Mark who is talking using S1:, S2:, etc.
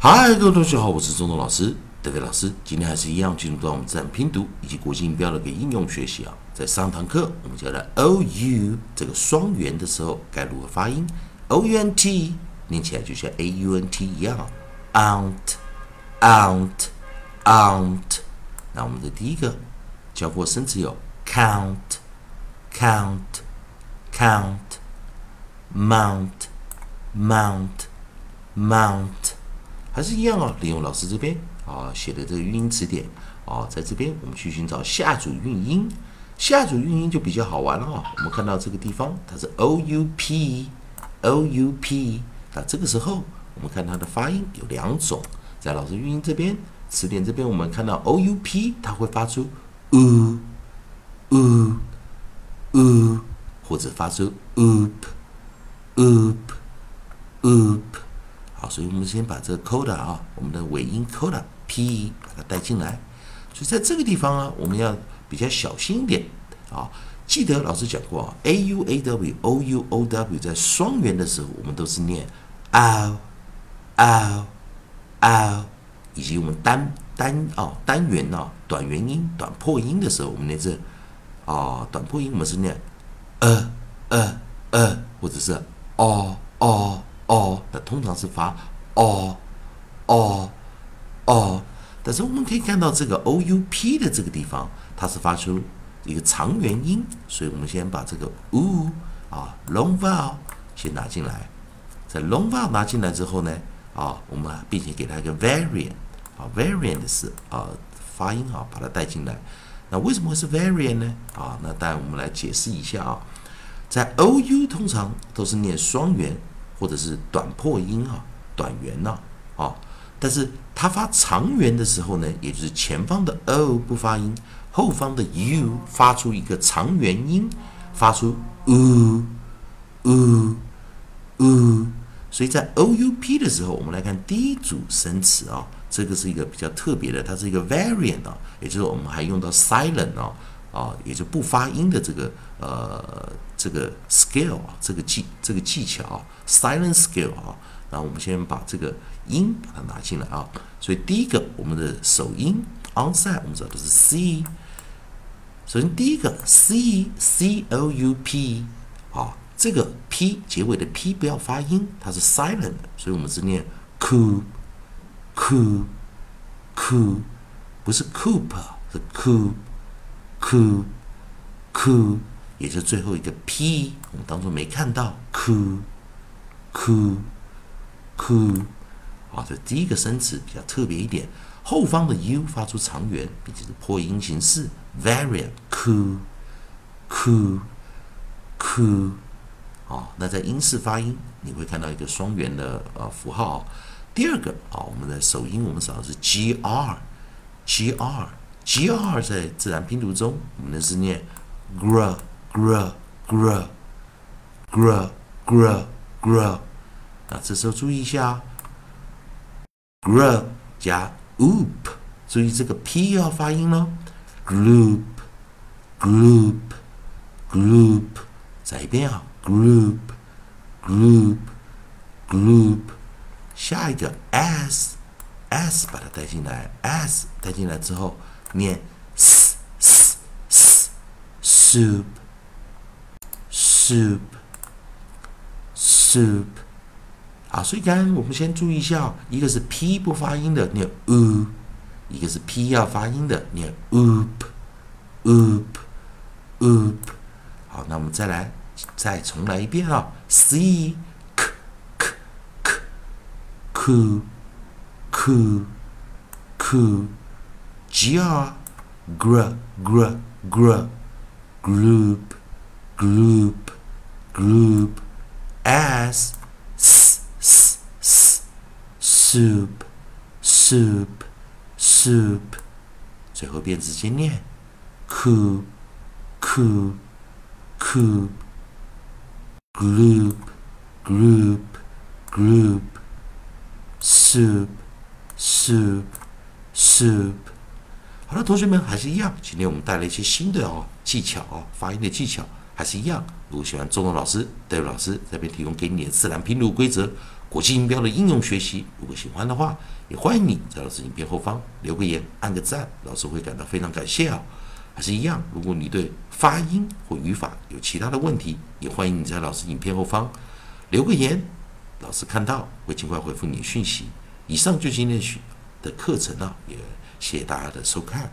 S1: 嗨，各位同学好，我是钟东老师，德飞老师。今天还是一样进入到我们自然拼读以及国际音标的一个应用学习啊。在上堂课我们教了 o u 这个双元的时候该如何发音，o u n t 念起来就像 a u n t 一样，aunt，aunt，aunt。那我们的第一个教过生词有 count，count，count，mount，mount，mount。还是一样哦，利用老师这边啊写的这个语音词典啊，在这边我们去寻找下组韵音，下组韵音就比较好玩了哦。我们看到这个地方它是 o u p o u p，那这个时候我们看它的发音有两种，在老师韵音这边词典这边我们看到 o u p 它会发出 u u u，或者发出 oop oop oop。所以我们先把这个 coda 啊，我们的尾音 coda p 把它带进来。所以在这个地方啊，我们要比较小心一点啊。记得老师讲过啊，a u a w o u o w 在双元的时候，我们都是念 ow ow ow，以及我们单单啊单元啊短元音短破音的时候，我们念这啊短破音我们是念呃呃呃，或者是哦哦。哦，那通常是发哦哦哦，但是我们可以看到这个 o u p 的这个地方，它是发出一个长元音，所以我们先把这个 u 啊 long vowel 先拿进来，在 long vowel 拿进来之后呢，啊，我们并且给它一个 variant 啊 variant 是啊发音啊把它带进来，那为什么会是 variant 呢？啊，那当然我们来解释一下啊，在 o u 通常都是念双元。或者是短破音啊，短元呐啊，但是它发长元的时候呢，也就是前方的 o 不发音，后方的 u 发出一个长元音，发出 u u u，所以在 o u p 的时候，我们来看第一组生词啊，这个是一个比较特别的，它是一个 variant 啊，也就是我们还用到 silent 啊啊，也就不发音的这个呃。这个 scale 啊，这个技这个技巧啊，silent scale 啊，然后我们先把这个音把它拿进来啊。所以第一个我们的首音 onside 我们知道都是 c。首先第一个 c c o u p 啊，这个 p 结尾的 p 不要发音，它是 silent，所以我们是念 coop coop coop，不是 coop，是 coop coop coop。也就最后一个 p，我们当中没看到 ku，ku，ku，啊，这第一个生词比较特别一点，后方的 u 发出长元，并且是破音形式，variant，ku，ku，ku，啊，那在英式发音你会看到一个双元的呃符号。第二个啊，我们的首音我们找的是 gr，gr，gr 在自然拼读中我们的是念 gr。Grow, grow, grow, grow, grow。那这时候注意一下，grow 加 oop，注意这个 p 要发音喽。group, group, group。再一遍啊，group, group, group。下一个 s, s 把它带进来，s 带进来之后念 s, s, s, soup。Soup soup 好，所以刚刚我们先注意一下，一个是 p 不发音的念 u，一个是 p 要发音的念 oop oop oop。好，那我们再来再重来一遍啊，c k k k k k k g r gr gr gr group group group as s s s soup soup soup，最后变直接念 coop coop coop group group group soup soup soup。好了，同学们还是一样，今天我们带来一些新的哦技巧哦，发音的技巧。还是一样，如果喜欢中文老师、戴维老师这边提供给你的自然拼读规则，国际音标的应用学习。如果喜欢的话，也欢迎你在老师影片后方留个言，按个赞，老师会感到非常感谢啊。还是一样，如果你对发音或语法有其他的问题，也欢迎你在老师影片后方留个言，老师看到会尽快回复你讯息。以上就今天的课程啊，也谢谢大家的收看。